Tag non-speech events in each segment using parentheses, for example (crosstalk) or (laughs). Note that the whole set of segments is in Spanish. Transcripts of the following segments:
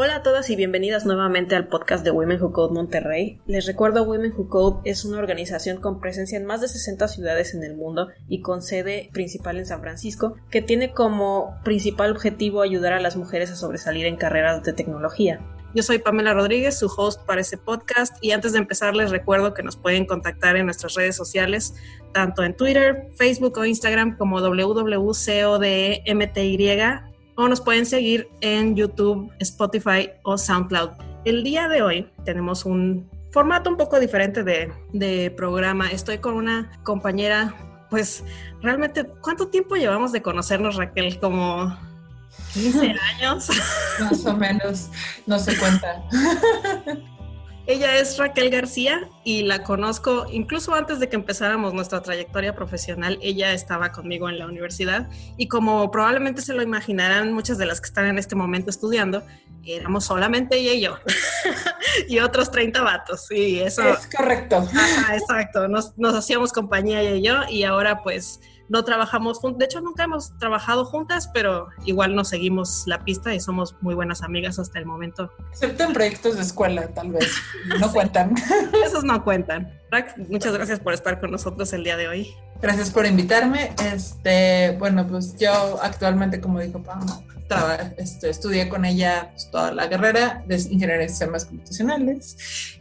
Hola a todas y bienvenidas nuevamente al podcast de Women Who Code Monterrey. Les recuerdo Women Who Code es una organización con presencia en más de 60 ciudades en el mundo y con sede principal en San Francisco, que tiene como principal objetivo ayudar a las mujeres a sobresalir en carreras de tecnología. Yo soy Pamela Rodríguez, su host para este podcast, y antes de empezar les recuerdo que nos pueden contactar en nuestras redes sociales, tanto en Twitter, Facebook o Instagram como www.codemty o nos pueden seguir en YouTube, Spotify o SoundCloud. El día de hoy tenemos un formato un poco diferente de, programa. Estoy con una compañera, pues realmente, ¿cuánto tiempo llevamos de conocernos, Raquel? Como 15 (laughs) años. Más o menos, no se cuenta. (laughs) Ella es Raquel García y la conozco incluso antes de que empezáramos nuestra trayectoria profesional. Ella estaba conmigo en la universidad y como probablemente se lo imaginarán muchas de las que están en este momento estudiando, éramos solamente ella y yo (laughs) y otros 30 vatos. Y eso es correcto. exacto. Nos, nos hacíamos compañía ella y yo y ahora pues no trabajamos juntos, de hecho nunca hemos trabajado juntas, pero igual nos seguimos la pista y somos muy buenas amigas hasta el momento. Excepto en proyectos de escuela, tal vez. No cuentan. (laughs) Esos no cuentan. Muchas gracias por estar con nosotros el día de hoy. Gracias por invitarme. Este, bueno, pues yo actualmente, como dijo Pam, este, estudié con ella pues, toda la carrera de ingeniería de sistemas computacionales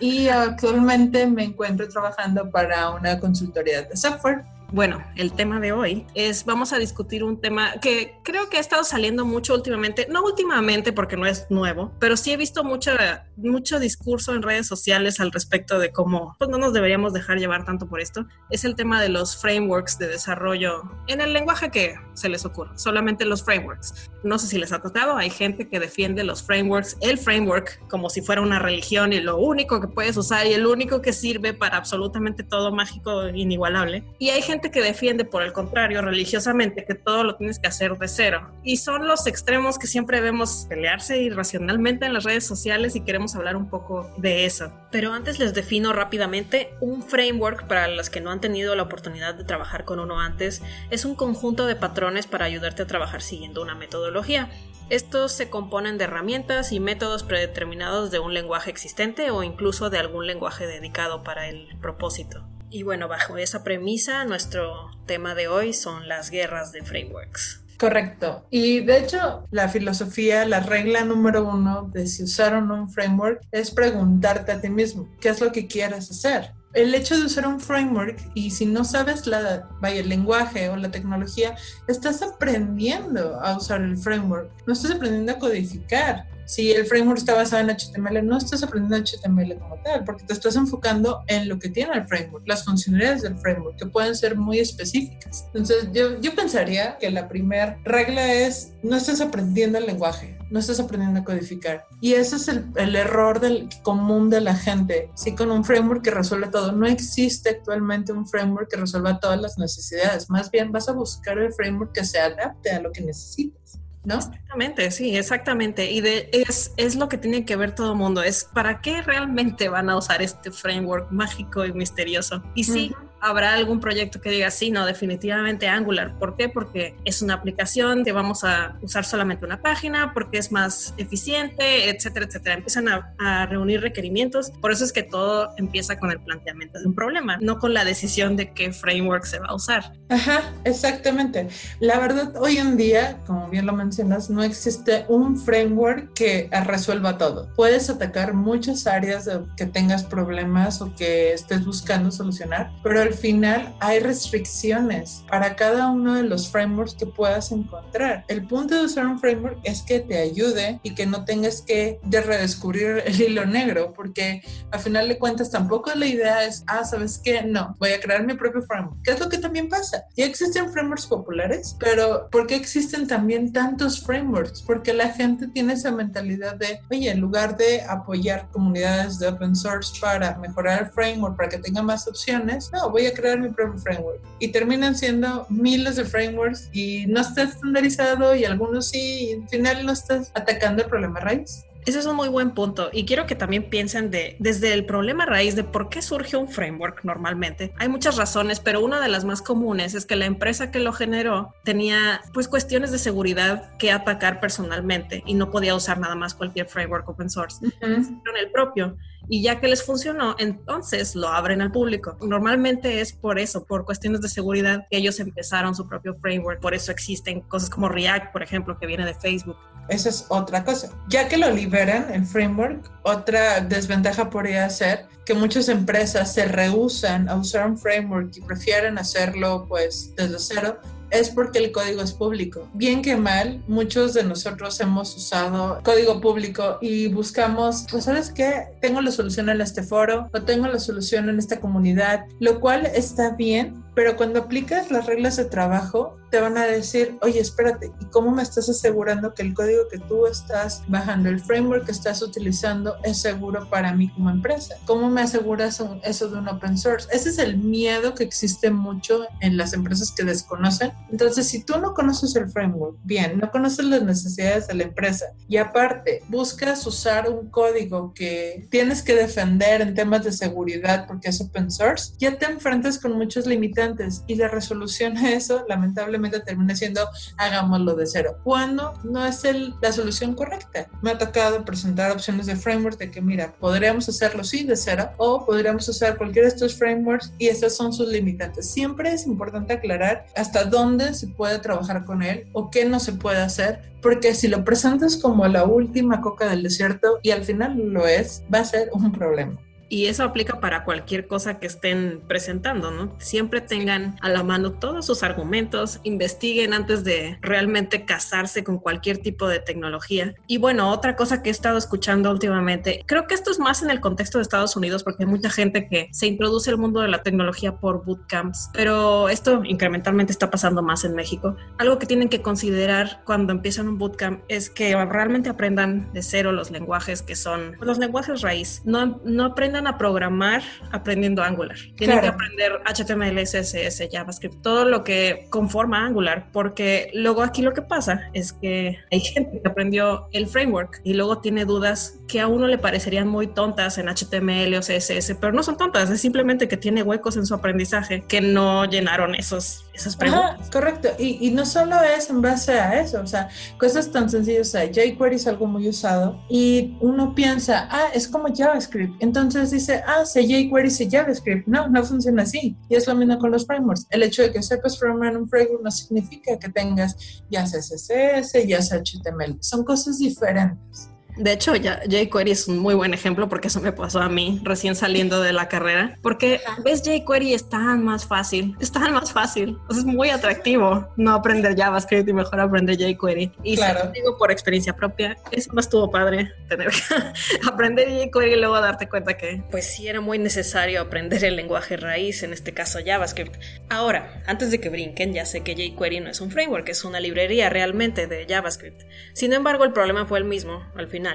y actualmente me encuentro trabajando para una consultoría de software bueno, el tema de hoy es, vamos a discutir un tema que creo que ha estado saliendo mucho últimamente, no últimamente porque no es nuevo, pero sí he visto mucho, mucho discurso en redes sociales al respecto de cómo pues, no nos deberíamos dejar llevar tanto por esto. Es el tema de los frameworks de desarrollo en el lenguaje que se les ocurra, solamente los frameworks. No sé si les ha tocado, hay gente que defiende los frameworks, el framework como si fuera una religión y lo único que puedes usar y el único que sirve para absolutamente todo mágico e inigualable. Y hay que defiende, por el contrario, religiosamente, que todo lo tienes que hacer de cero. Y son los extremos que siempre vemos pelearse irracionalmente en las redes sociales y queremos hablar un poco de eso. Pero antes les defino rápidamente un framework para las que no han tenido la oportunidad de trabajar con uno antes. Es un conjunto de patrones para ayudarte a trabajar siguiendo una metodología. Estos se componen de herramientas y métodos predeterminados de un lenguaje existente o incluso de algún lenguaje dedicado para el propósito. Y bueno, bajo esa premisa, nuestro tema de hoy son las guerras de frameworks. Correcto. Y de hecho, la filosofía, la regla número uno de si usaron un framework es preguntarte a ti mismo, ¿qué es lo que quieres hacer? el hecho de usar un framework y si no sabes la, el lenguaje o la tecnología, estás aprendiendo a usar el framework, no estás aprendiendo a codificar si el framework está basado en HTML, no estás aprendiendo HTML como tal, porque te estás enfocando en lo que tiene el framework, las funcionalidades del framework, que pueden ser muy específicas. Entonces, yo, yo pensaría que la primera regla es, no estás aprendiendo el lenguaje, no estás aprendiendo a codificar. Y ese es el, el error del, común de la gente. Sí, con un framework que resuelve todo. No existe actualmente un framework que resuelva todas las necesidades. Más bien vas a buscar el framework que se adapte a lo que necesitas. Exactamente, sí, exactamente. Y de, es, es lo que tiene que ver todo el mundo, es para qué realmente van a usar este framework mágico y misterioso. Y sí, habrá algún proyecto que diga, sí, no, definitivamente Angular. ¿Por qué? Porque es una aplicación que vamos a usar solamente una página, porque es más eficiente, etcétera, etcétera. Empiezan a, a, reunir requerimientos. Por eso es que todo empieza con el planteamiento de un problema, no con la decisión de qué framework se va a usar. Ajá, exactamente. La verdad, hoy en día, como bien lo mencionas, no existe un framework que resuelva todo. Puedes atacar muchas áreas que tengas problemas o que estés buscando solucionar, pero al final hay restricciones para cada uno de los frameworks que puedas encontrar. El punto de usar un framework es que te ayude y que no tengas que de redescubrir el hilo negro, porque al final de cuentas tampoco la idea es, ah, ¿sabes qué? No, voy a crear mi propio framework. ¿Qué es lo que también pasa? Ya existen frameworks populares, pero ¿por qué existen también tantos frameworks? Porque la gente tiene esa mentalidad de, oye, en lugar de apoyar comunidades de open source para mejorar el framework, para que tenga más opciones, no, voy a crear mi propio framework. Y terminan siendo miles de frameworks y no está estandarizado y algunos sí, y al final no estás atacando el problema raíz. Ese es un muy buen punto y quiero que también piensen de desde el problema raíz de por qué surge un framework normalmente. Hay muchas razones, pero una de las más comunes es que la empresa que lo generó tenía pues cuestiones de seguridad que atacar personalmente y no podía usar nada más cualquier framework open source. Uh el propio y ya que les funcionó, entonces lo abren al público. Normalmente es por eso, por cuestiones de seguridad, que ellos empezaron su propio framework. Por eso existen cosas como React, por ejemplo, que viene de Facebook. Esa es otra cosa. Ya que lo liberan, el framework, otra desventaja podría ser que muchas empresas se rehusan a usar un framework y prefieren hacerlo pues desde cero es porque el código es público. Bien que mal, muchos de nosotros hemos usado código público y buscamos, pues sabes qué, tengo la solución en este foro o tengo la solución en esta comunidad, lo cual está bien, pero cuando aplicas las reglas de trabajo, te van a decir, oye, espérate, ¿y cómo me estás asegurando que el código que tú estás bajando, el framework que estás utilizando es seguro para mí como empresa? ¿Cómo me aseguras eso de un open source? Ese es el miedo que existe mucho en las empresas que desconocen. Entonces, si tú no conoces el framework, bien, no conoces las necesidades de la empresa y aparte buscas usar un código que tienes que defender en temas de seguridad porque es open source, ya te enfrentas con muchos limitantes y la resolución a eso lamentablemente termina siendo hagámoslo de cero, cuando no es el, la solución correcta. Me ha tocado presentar opciones de framework de que mira, podríamos hacerlo sí de cero o podríamos usar cualquiera de estos frameworks y estas son sus limitantes. Siempre es importante aclarar hasta dónde se puede trabajar con él o qué no se puede hacer, porque si lo presentas como la última coca del desierto y al final lo es, va a ser un problema. Y eso aplica para cualquier cosa que estén presentando, ¿no? Siempre tengan a la mano todos sus argumentos, investiguen antes de realmente casarse con cualquier tipo de tecnología. Y bueno, otra cosa que he estado escuchando últimamente, creo que esto es más en el contexto de Estados Unidos porque hay mucha gente que se introduce al mundo de la tecnología por bootcamps, pero esto incrementalmente está pasando más en México. Algo que tienen que considerar cuando empiezan un bootcamp es que realmente aprendan de cero los lenguajes que son los lenguajes raíz. No, no aprendan a programar aprendiendo Angular. Tienen que aprender HTML, CSS, JavaScript, todo lo que conforma Angular, porque luego aquí lo que pasa es que hay (laughs) gente que aprendió el framework y luego tiene dudas que a uno le parecerían muy tontas en HTML o CSS, pero no son tontas, es simplemente que tiene huecos en su aprendizaje que no llenaron esos, esas preguntas. correcto, y, y, no solo es en base a eso, o sea, cosas tan sencillas, o sea, jQuery es algo muy usado y uno piensa, ah, es como JavaScript, entonces dice, ah, sé jQuery, sé JavaScript. No, no funciona así. Y es lo mismo con los frameworks. El hecho de que sepas programar un framework no significa que tengas ya CSS, ya sea HTML. Son cosas diferentes. De hecho, ya jQuery es un muy buen ejemplo porque eso me pasó a mí recién saliendo de la carrera. Porque ves jQuery es tan más fácil, es tan más fácil. es muy atractivo no aprender JavaScript y mejor aprender jQuery. Y claro. digo por experiencia propia, es más estuvo padre tener que (laughs) aprender jQuery y luego darte cuenta que pues sí era muy necesario aprender el lenguaje raíz, en este caso JavaScript. Ahora, antes de que brinquen, ya sé que jQuery no es un framework, es una librería realmente de JavaScript. Sin embargo, el problema fue el mismo al final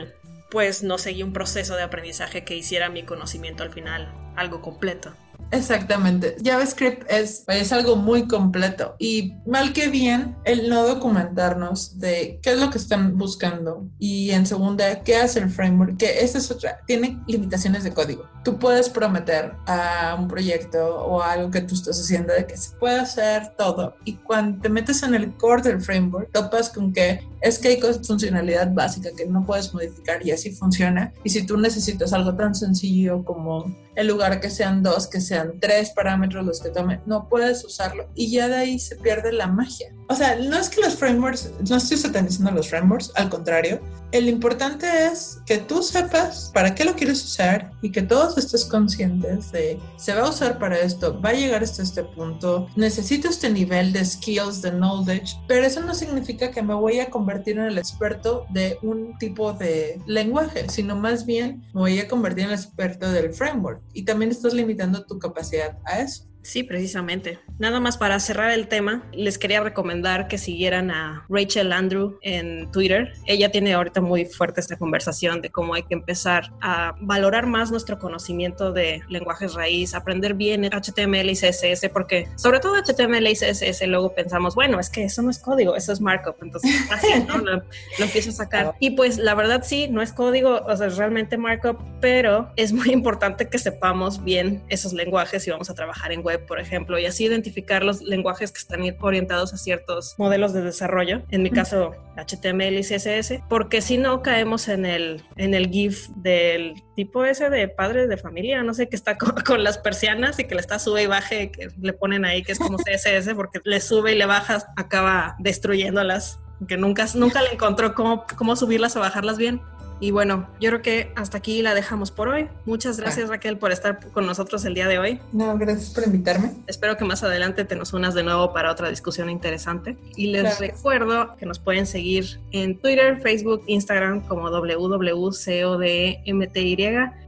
pues no seguí un proceso de aprendizaje que hiciera mi conocimiento al final algo completo. Exactamente. JavaScript es, es algo muy completo y mal que bien el no documentarnos de qué es lo que están buscando y en segunda, qué hace el framework, que esa es otra, tiene limitaciones de código. Tú puedes prometer a un proyecto o algo que tú estás haciendo de que se puede hacer todo y cuando te metes en el core del framework, topas con que es que hay funcionalidad básica que no puedes modificar y así funciona. Y si tú necesitas algo tan sencillo como en lugar que sean dos, que sean tres parámetros los que tomen, no puedes usarlo y ya de ahí se pierde la magia. O sea, no es que los frameworks, no estoy satanizando los frameworks, al contrario, el importante es que tú sepas para qué lo quieres usar y que todos estés conscientes de se va a usar para esto, va a llegar hasta este punto, necesito este nivel de skills, de knowledge, pero eso no significa que me voy a convertir en el experto de un tipo de lenguaje, sino más bien me voy a convertir en el experto del framework y también estás limitando tu capacidad a eso. Sí, precisamente. Nada más para cerrar el tema, les quería recomendar que siguieran a Rachel Andrew en Twitter. Ella tiene ahorita muy fuerte esta conversación de cómo hay que empezar a valorar más nuestro conocimiento de lenguajes raíz, aprender bien HTML y CSS, porque sobre todo HTML y CSS luego pensamos, bueno, es que eso no es código, eso es markup, entonces (laughs) así, lo, lo empiezo a sacar. Y pues la verdad sí, no es código, o sea, es realmente markup, pero es muy importante que sepamos bien esos lenguajes y vamos a trabajar en web por ejemplo, y así identificar los lenguajes que están orientados a ciertos modelos de desarrollo, en mi caso HTML y CSS, porque si no caemos en el, en el GIF del tipo ese de padre de familia, no sé, que está (laughs) con, las persianas y que le está sube y baje, que le ponen ahí que es como CSS, (laughs) porque le sube y le bajas, acaba destruyéndolas, que nunca, nunca le encontró cómo, cómo subirlas o bajarlas bien. Y bueno, yo creo que hasta aquí la dejamos por hoy. Muchas gracias Raquel por estar con nosotros el día de hoy. No, gracias por invitarme. Espero que más adelante te nos unas de nuevo para otra discusión interesante. Y les recuerdo que nos pueden seguir en Twitter, Facebook, Instagram como www.codmty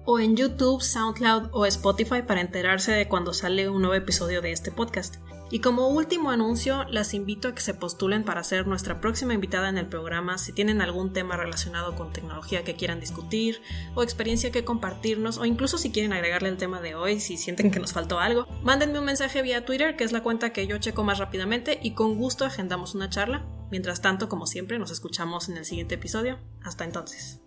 o en YouTube, SoundCloud o Spotify para enterarse de cuando sale un nuevo episodio de este podcast. Y como último anuncio, las invito a que se postulen para ser nuestra próxima invitada en el programa si tienen algún tema relacionado con tecnología que quieran discutir o experiencia que compartirnos o incluso si quieren agregarle el tema de hoy, si sienten que nos faltó algo. Mándenme un mensaje vía Twitter, que es la cuenta que yo checo más rápidamente y con gusto agendamos una charla. Mientras tanto, como siempre, nos escuchamos en el siguiente episodio. Hasta entonces.